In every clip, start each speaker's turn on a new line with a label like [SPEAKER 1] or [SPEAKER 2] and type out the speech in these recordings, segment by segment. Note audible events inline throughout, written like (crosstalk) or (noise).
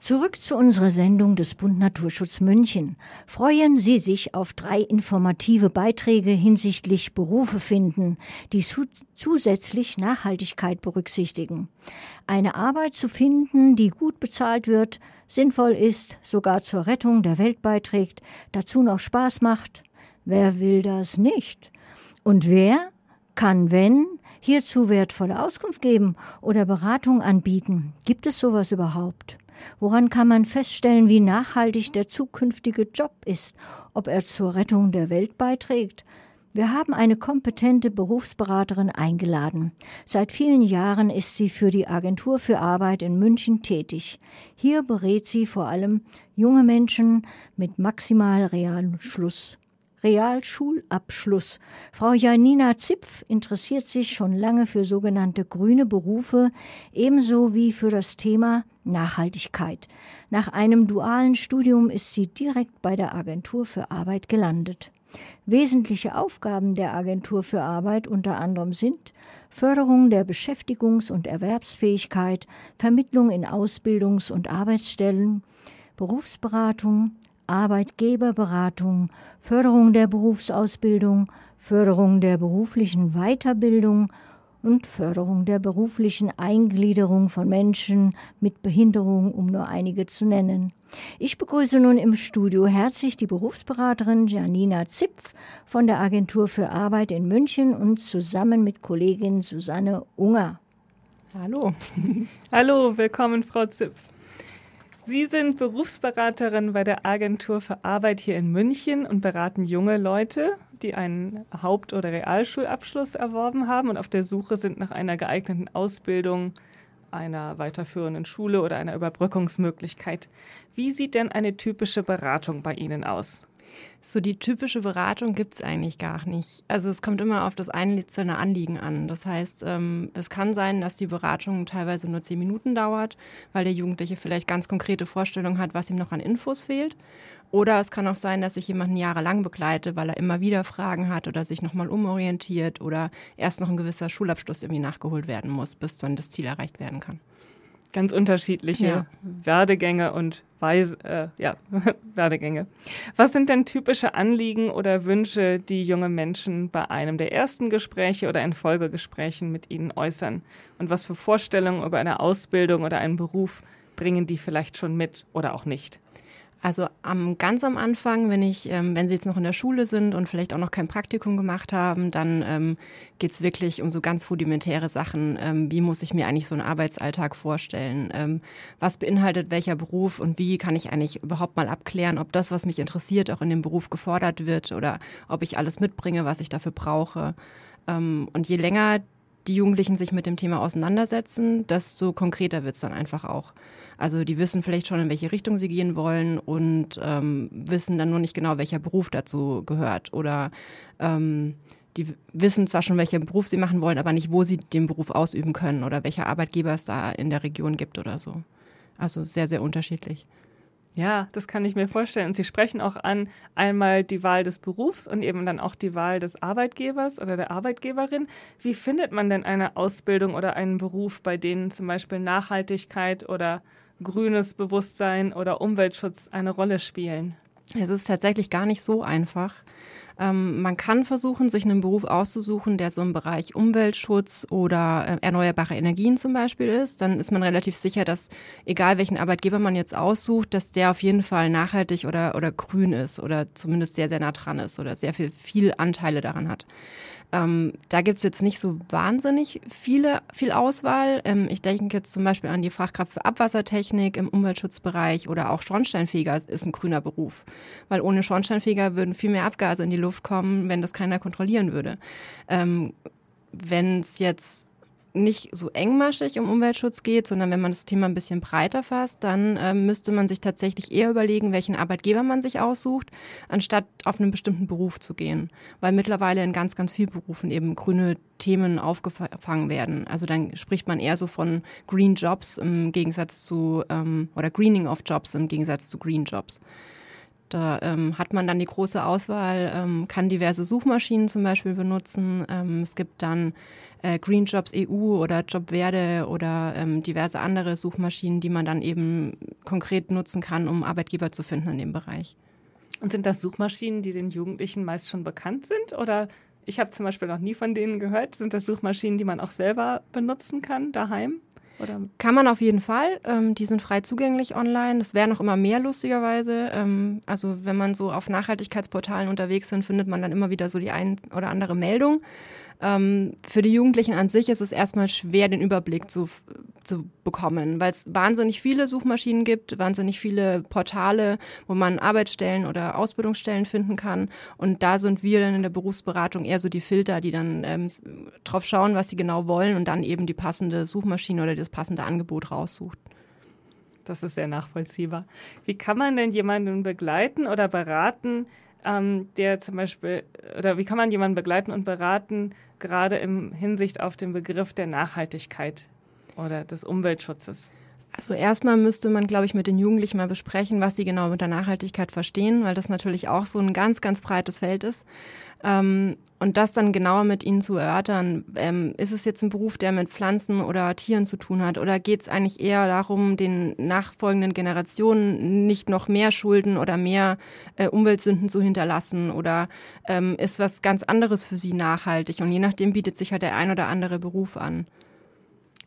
[SPEAKER 1] Zurück zu unserer Sendung des Bund Naturschutz München. Freuen Sie sich auf drei informative Beiträge hinsichtlich Berufe finden, die zu zusätzlich Nachhaltigkeit berücksichtigen. Eine Arbeit zu finden, die gut bezahlt wird, sinnvoll ist, sogar zur Rettung der Welt beiträgt, dazu noch Spaß macht. Wer will das nicht? Und wer kann, wenn, hierzu wertvolle Auskunft geben oder Beratung anbieten? Gibt es sowas überhaupt? Woran kann man feststellen, wie nachhaltig der zukünftige Job ist, ob er zur Rettung der Welt beiträgt? Wir haben eine kompetente Berufsberaterin eingeladen. Seit vielen Jahren ist sie für die Agentur für Arbeit in München tätig. Hier berät sie vor allem junge Menschen mit maximal Realschluss. Realschulabschluss. Frau Janina Zipf interessiert sich schon lange für sogenannte grüne Berufe, ebenso wie für das Thema Nachhaltigkeit. Nach einem dualen Studium ist sie direkt bei der Agentur für Arbeit gelandet. Wesentliche Aufgaben der Agentur für Arbeit unter anderem sind Förderung der Beschäftigungs- und Erwerbsfähigkeit, Vermittlung in Ausbildungs- und Arbeitsstellen, Berufsberatung, Arbeitgeberberatung, Förderung der Berufsausbildung, Förderung der beruflichen Weiterbildung und Förderung der beruflichen Eingliederung von Menschen mit Behinderung, um nur einige zu nennen. Ich begrüße nun im Studio herzlich die Berufsberaterin Janina Zipf von der Agentur für Arbeit in München und zusammen mit Kollegin Susanne Unger.
[SPEAKER 2] Hallo. (laughs) Hallo, willkommen, Frau Zipf. Sie sind Berufsberaterin bei der Agentur für Arbeit hier in München und beraten junge Leute, die einen Haupt- oder Realschulabschluss erworben haben und auf der Suche sind nach einer geeigneten Ausbildung, einer weiterführenden Schule oder einer Überbrückungsmöglichkeit. Wie sieht denn eine typische Beratung bei Ihnen aus?
[SPEAKER 3] So die typische Beratung gibt es eigentlich gar nicht. Also es kommt immer auf das einzelne Anliegen an. Das heißt, ähm, es kann sein, dass die Beratung teilweise nur zehn Minuten dauert, weil der Jugendliche vielleicht ganz konkrete Vorstellungen hat, was ihm noch an Infos fehlt. Oder es kann auch sein, dass ich jemanden jahrelang begleite, weil er immer wieder Fragen hat oder sich nochmal umorientiert oder erst noch ein gewisser Schulabschluss irgendwie nachgeholt werden muss, bis dann das Ziel erreicht werden kann
[SPEAKER 2] ganz unterschiedliche ja. Werdegänge und Weise, äh, ja, (laughs) Werdegänge. Was sind denn typische Anliegen oder Wünsche, die junge Menschen bei einem der ersten Gespräche oder in Folgegesprächen mit ihnen äußern? Und was für Vorstellungen über eine Ausbildung oder einen Beruf bringen die vielleicht schon mit oder auch nicht?
[SPEAKER 3] Also am, ganz am Anfang, wenn ich, ähm, wenn sie jetzt noch in der Schule sind und vielleicht auch noch kein Praktikum gemacht haben, dann ähm, geht es wirklich um so ganz rudimentäre Sachen. Ähm, wie muss ich mir eigentlich so einen Arbeitsalltag vorstellen? Ähm, was beinhaltet welcher Beruf und wie kann ich eigentlich überhaupt mal abklären, ob das, was mich interessiert, auch in dem Beruf gefordert wird oder ob ich alles mitbringe, was ich dafür brauche. Ähm, und je länger die Jugendlichen sich mit dem Thema auseinandersetzen, desto konkreter wird es dann einfach auch. Also die wissen vielleicht schon, in welche Richtung sie gehen wollen und ähm, wissen dann nur nicht genau, welcher Beruf dazu gehört. Oder ähm, die wissen zwar schon, welchen Beruf sie machen wollen, aber nicht, wo sie den Beruf ausüben können oder welcher Arbeitgeber es da in der Region gibt oder so. Also sehr, sehr unterschiedlich.
[SPEAKER 2] Ja, das kann ich mir vorstellen. Sie sprechen auch an einmal die Wahl des Berufs und eben dann auch die Wahl des Arbeitgebers oder der Arbeitgeberin. Wie findet man denn eine Ausbildung oder einen Beruf, bei denen zum Beispiel Nachhaltigkeit oder grünes Bewusstsein oder Umweltschutz eine Rolle spielen?
[SPEAKER 3] Es ist tatsächlich gar nicht so einfach. Ähm, man kann versuchen, sich einen Beruf auszusuchen, der so im Bereich Umweltschutz oder äh, erneuerbare Energien zum Beispiel ist. Dann ist man relativ sicher, dass egal welchen Arbeitgeber man jetzt aussucht, dass der auf jeden Fall nachhaltig oder, oder grün ist oder zumindest sehr, sehr nah dran ist oder sehr viel, viel Anteile daran hat. Ähm, da gibt es jetzt nicht so wahnsinnig viele, viel Auswahl. Ähm, ich denke jetzt zum Beispiel an die Fachkraft für Abwassertechnik im Umweltschutzbereich oder auch Schornsteinfeger ist ein grüner Beruf. Weil ohne Schornsteinfeger würden viel mehr Abgase in die Luft kommen, wenn das keiner kontrollieren würde. Ähm, wenn es jetzt nicht so engmaschig um Umweltschutz geht, sondern wenn man das Thema ein bisschen breiter fasst, dann äh, müsste man sich tatsächlich eher überlegen, welchen Arbeitgeber man sich aussucht, anstatt auf einen bestimmten Beruf zu gehen. Weil mittlerweile in ganz, ganz vielen Berufen eben grüne Themen aufgefangen werden. Also dann spricht man eher so von Green Jobs im Gegensatz zu, ähm, oder Greening of Jobs im Gegensatz zu Green Jobs. Da ähm, hat man dann die große Auswahl, ähm, kann diverse Suchmaschinen zum Beispiel benutzen. Ähm, es gibt dann äh, Green Jobs EU oder Jobverde oder ähm, diverse andere Suchmaschinen, die man dann eben konkret nutzen kann, um Arbeitgeber zu finden in dem Bereich.
[SPEAKER 2] Und sind das Suchmaschinen, die den Jugendlichen meist schon bekannt sind? Oder ich habe zum Beispiel noch nie von denen gehört. Sind das Suchmaschinen, die man auch selber benutzen kann daheim?
[SPEAKER 3] Oder? Kann man auf jeden Fall. Ähm, die sind frei zugänglich online. Es werden noch immer mehr, lustigerweise. Ähm, also wenn man so auf Nachhaltigkeitsportalen unterwegs ist, findet man dann immer wieder so die ein oder andere Meldung. Ähm, für die Jugendlichen an sich ist es erstmal schwer, den Überblick zu, zu bekommen, weil es wahnsinnig viele Suchmaschinen gibt, wahnsinnig viele Portale, wo man Arbeitsstellen oder Ausbildungsstellen finden kann. Und da sind wir dann in der Berufsberatung eher so die Filter, die dann ähm, drauf schauen, was sie genau wollen und dann eben die passende Suchmaschine oder das passende Angebot raussucht.
[SPEAKER 2] Das ist sehr nachvollziehbar. Wie kann man denn jemanden begleiten oder beraten, ähm, der zum Beispiel, oder wie kann man jemanden begleiten und beraten, gerade im Hinsicht auf den Begriff der Nachhaltigkeit oder des Umweltschutzes?
[SPEAKER 3] Also erstmal müsste man, glaube ich, mit den Jugendlichen mal besprechen, was sie genau mit der Nachhaltigkeit verstehen, weil das natürlich auch so ein ganz, ganz breites Feld ist. Ähm, und das dann genauer mit ihnen zu erörtern, ähm, ist es jetzt ein Beruf, der mit Pflanzen oder Tieren zu tun hat? Oder geht es eigentlich eher darum, den nachfolgenden Generationen nicht noch mehr Schulden oder mehr äh, Umweltsünden zu hinterlassen? Oder ähm, ist was ganz anderes für sie nachhaltig? Und je nachdem bietet sich halt der ein oder andere Beruf an.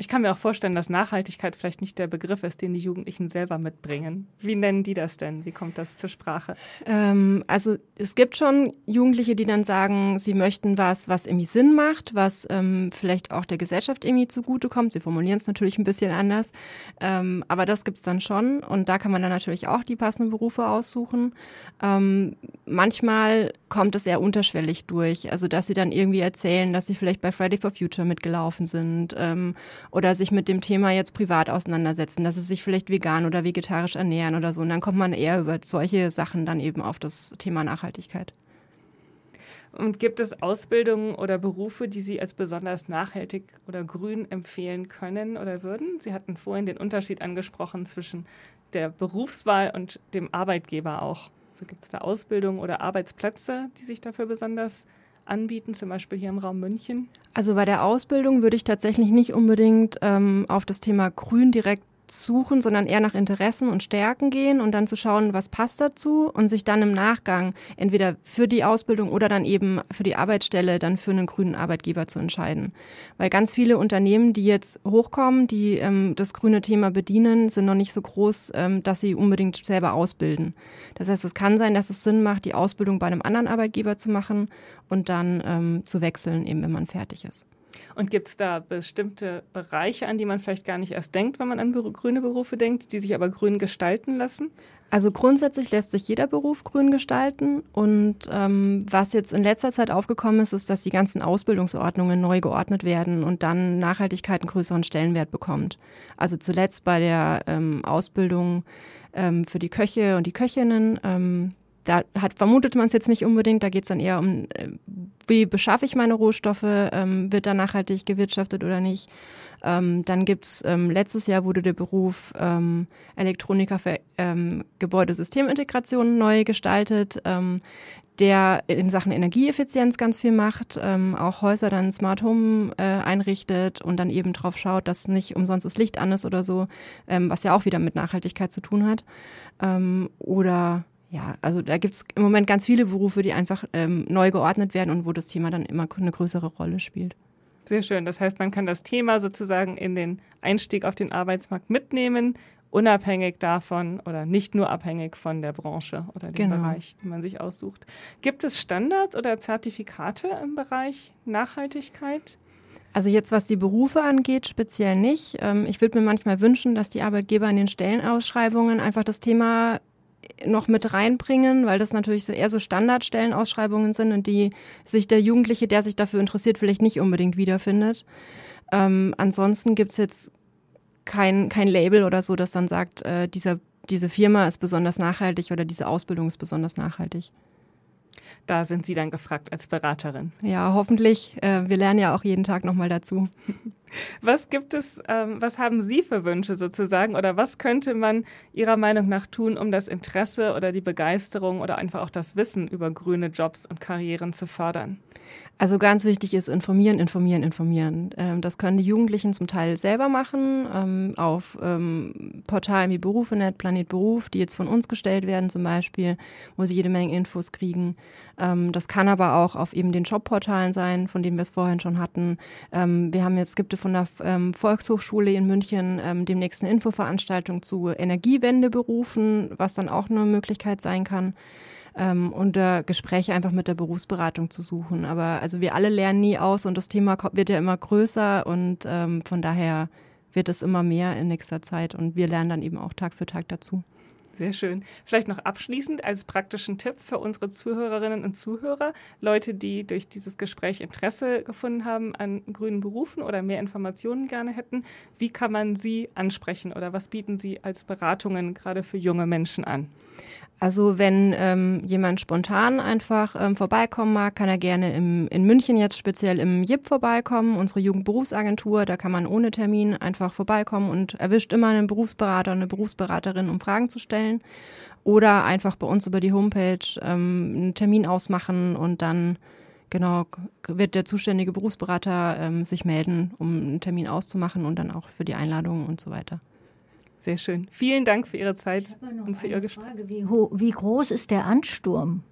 [SPEAKER 2] Ich kann mir auch vorstellen, dass Nachhaltigkeit vielleicht nicht der Begriff ist, den die Jugendlichen selber mitbringen. Wie nennen die das denn? Wie kommt das zur Sprache?
[SPEAKER 3] Ähm, also es gibt schon Jugendliche, die dann sagen, sie möchten was, was irgendwie Sinn macht, was ähm, vielleicht auch der Gesellschaft irgendwie zugutekommt. Sie formulieren es natürlich ein bisschen anders, ähm, aber das gibt es dann schon und da kann man dann natürlich auch die passenden Berufe aussuchen. Ähm, manchmal kommt es eher unterschwellig durch, also dass sie dann irgendwie erzählen, dass sie vielleicht bei Friday for Future mitgelaufen sind ähm, oder sich mit dem Thema jetzt privat auseinandersetzen, dass sie sich vielleicht vegan oder vegetarisch ernähren oder so. Und dann kommt man eher über solche Sachen dann eben auf das Thema Nachhaltigkeit.
[SPEAKER 2] Und gibt es Ausbildungen oder Berufe, die Sie als besonders nachhaltig oder grün empfehlen können oder würden? Sie hatten vorhin den Unterschied angesprochen zwischen der Berufswahl und dem Arbeitgeber auch. Also gibt es da Ausbildungen oder Arbeitsplätze, die sich dafür besonders anbieten, zum Beispiel hier im Raum München?
[SPEAKER 3] Also bei der Ausbildung würde ich tatsächlich nicht unbedingt ähm, auf das Thema Grün direkt suchen, sondern eher nach Interessen und Stärken gehen und dann zu schauen, was passt dazu und sich dann im Nachgang entweder für die Ausbildung oder dann eben für die Arbeitsstelle dann für einen grünen Arbeitgeber zu entscheiden. Weil ganz viele Unternehmen, die jetzt hochkommen, die ähm, das grüne Thema bedienen, sind noch nicht so groß, ähm, dass sie unbedingt selber ausbilden. Das heißt, es kann sein, dass es Sinn macht, die Ausbildung bei einem anderen Arbeitgeber zu machen und dann ähm, zu wechseln, eben wenn man fertig ist.
[SPEAKER 2] Und gibt es da bestimmte Bereiche, an die man vielleicht gar nicht erst denkt, wenn man an grüne Berufe denkt, die sich aber grün gestalten lassen?
[SPEAKER 3] Also grundsätzlich lässt sich jeder Beruf grün gestalten. Und ähm, was jetzt in letzter Zeit aufgekommen ist, ist, dass die ganzen Ausbildungsordnungen neu geordnet werden und dann Nachhaltigkeit einen größeren Stellenwert bekommt. Also zuletzt bei der ähm, Ausbildung ähm, für die Köche und die Köchinnen. Ähm, da hat, vermutet man es jetzt nicht unbedingt, da geht es dann eher um, äh, wie beschaffe ich meine Rohstoffe, ähm, wird da nachhaltig gewirtschaftet oder nicht. Ähm, dann gibt es, ähm, letztes Jahr wurde der Beruf ähm, Elektroniker für ähm, Gebäudesystemintegration neu gestaltet, ähm, der in Sachen Energieeffizienz ganz viel macht, ähm, auch Häuser dann Smart Home äh, einrichtet und dann eben drauf schaut, dass nicht umsonst das Licht an ist oder so, was ja auch wieder mit Nachhaltigkeit zu tun hat. oder ja, also da gibt es im Moment ganz viele Berufe, die einfach ähm, neu geordnet werden und wo das Thema dann immer eine größere Rolle spielt.
[SPEAKER 2] Sehr schön. Das heißt, man kann das Thema sozusagen in den Einstieg auf den Arbeitsmarkt mitnehmen, unabhängig davon oder nicht nur abhängig von der Branche oder dem genau. Bereich, den man sich aussucht. Gibt es Standards oder Zertifikate im Bereich Nachhaltigkeit?
[SPEAKER 3] Also jetzt, was die Berufe angeht, speziell nicht. Ähm, ich würde mir manchmal wünschen, dass die Arbeitgeber in den Stellenausschreibungen einfach das Thema noch mit reinbringen, weil das natürlich so eher so Standardstellenausschreibungen sind und die sich der Jugendliche, der sich dafür interessiert, vielleicht nicht unbedingt wiederfindet. Ähm, ansonsten gibt es jetzt kein, kein Label oder so, das dann sagt, äh, dieser, diese Firma ist besonders nachhaltig oder diese Ausbildung ist besonders nachhaltig.
[SPEAKER 2] Da sind Sie dann gefragt als Beraterin.
[SPEAKER 3] Ja, hoffentlich. Äh, wir lernen ja auch jeden Tag nochmal dazu. (laughs)
[SPEAKER 2] Was gibt es, ähm, was haben Sie für Wünsche sozusagen oder was könnte man Ihrer Meinung nach tun, um das Interesse oder die Begeisterung oder einfach auch das Wissen über grüne Jobs und Karrieren zu fördern?
[SPEAKER 3] Also ganz wichtig ist informieren, informieren, informieren. Ähm, das können die Jugendlichen zum Teil selber machen ähm, auf ähm, Portalen wie Berufe.net, Planet Beruf, die jetzt von uns gestellt werden zum Beispiel, wo sie jede Menge Infos kriegen. Ähm, das kann aber auch auf eben den Jobportalen sein, von denen wir es vorhin schon hatten. Ähm, wir haben jetzt, gibt es von der ähm, Volkshochschule in München demnächst eine Infoveranstaltung zu Energiewendeberufen, was dann auch eine Möglichkeit sein kann ähm, und äh, Gespräche einfach mit der Berufsberatung zu suchen. Aber also wir alle lernen nie aus und das Thema wird ja immer größer und ähm, von daher wird es immer mehr in nächster Zeit und wir lernen dann eben auch Tag für Tag dazu.
[SPEAKER 2] Sehr schön. Vielleicht noch abschließend als praktischen Tipp für unsere Zuhörerinnen und Zuhörer, Leute, die durch dieses Gespräch Interesse gefunden haben an grünen Berufen oder mehr Informationen gerne hätten. Wie kann man sie ansprechen oder was bieten Sie als Beratungen gerade für junge Menschen an?
[SPEAKER 3] Also wenn ähm, jemand spontan einfach ähm, vorbeikommen mag, kann er gerne im, in München jetzt speziell im JIP vorbeikommen, unsere Jugendberufsagentur. Da kann man ohne Termin einfach vorbeikommen und erwischt immer einen Berufsberater, eine Berufsberaterin, um Fragen zu stellen. Oder einfach bei uns über die Homepage ähm, einen Termin ausmachen und dann genau wird der zuständige Berufsberater ähm, sich melden, um einen Termin auszumachen und dann auch für die Einladung und so weiter.
[SPEAKER 2] Sehr schön. Vielen Dank für Ihre Zeit und für Ihr
[SPEAKER 1] Gespräch. Wie, wie groß ist der Ansturm?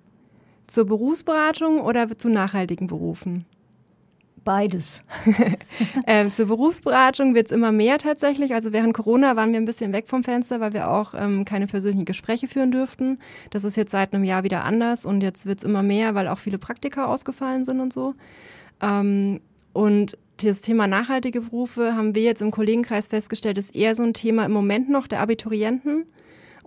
[SPEAKER 3] Zur Berufsberatung oder zu nachhaltigen Berufen?
[SPEAKER 1] Beides. (laughs)
[SPEAKER 3] ähm, zur Berufsberatung wird es immer mehr tatsächlich. Also während Corona waren wir ein bisschen weg vom Fenster, weil wir auch ähm, keine persönlichen Gespräche führen dürften. Das ist jetzt seit einem Jahr wieder anders und jetzt wird es immer mehr, weil auch viele Praktika ausgefallen sind und so. Ähm, und das Thema nachhaltige Berufe haben wir jetzt im Kollegenkreis festgestellt, ist eher so ein Thema im Moment noch der Abiturienten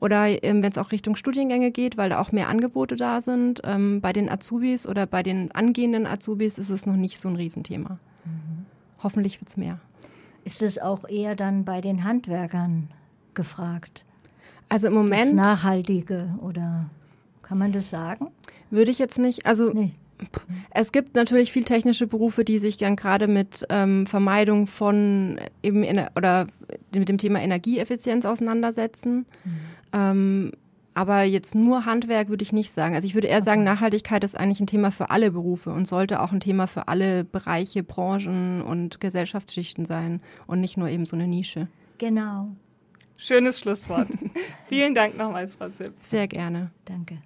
[SPEAKER 3] oder ähm, wenn es auch Richtung Studiengänge geht, weil da auch mehr Angebote da sind. Ähm, bei den Azubis oder bei den angehenden Azubis ist es noch nicht so ein Riesenthema. Mhm. Hoffentlich wird es mehr.
[SPEAKER 1] Ist es auch eher dann bei den Handwerkern gefragt?
[SPEAKER 3] Also im Moment. Das
[SPEAKER 1] Nachhaltige oder kann man das sagen?
[SPEAKER 3] Würde ich jetzt nicht. Also nee. Es gibt natürlich viel technische Berufe, die sich dann gerade mit ähm, Vermeidung von eben oder mit dem Thema Energieeffizienz auseinandersetzen. Mhm. Ähm, aber jetzt nur Handwerk würde ich nicht sagen. Also ich würde eher okay. sagen, Nachhaltigkeit ist eigentlich ein Thema für alle Berufe und sollte auch ein Thema für alle Bereiche, Branchen und Gesellschaftsschichten sein und nicht nur eben so eine Nische.
[SPEAKER 1] Genau.
[SPEAKER 2] Schönes Schlusswort. (laughs) Vielen Dank nochmals, Frau Zipp.
[SPEAKER 3] Sehr gerne.
[SPEAKER 1] Danke.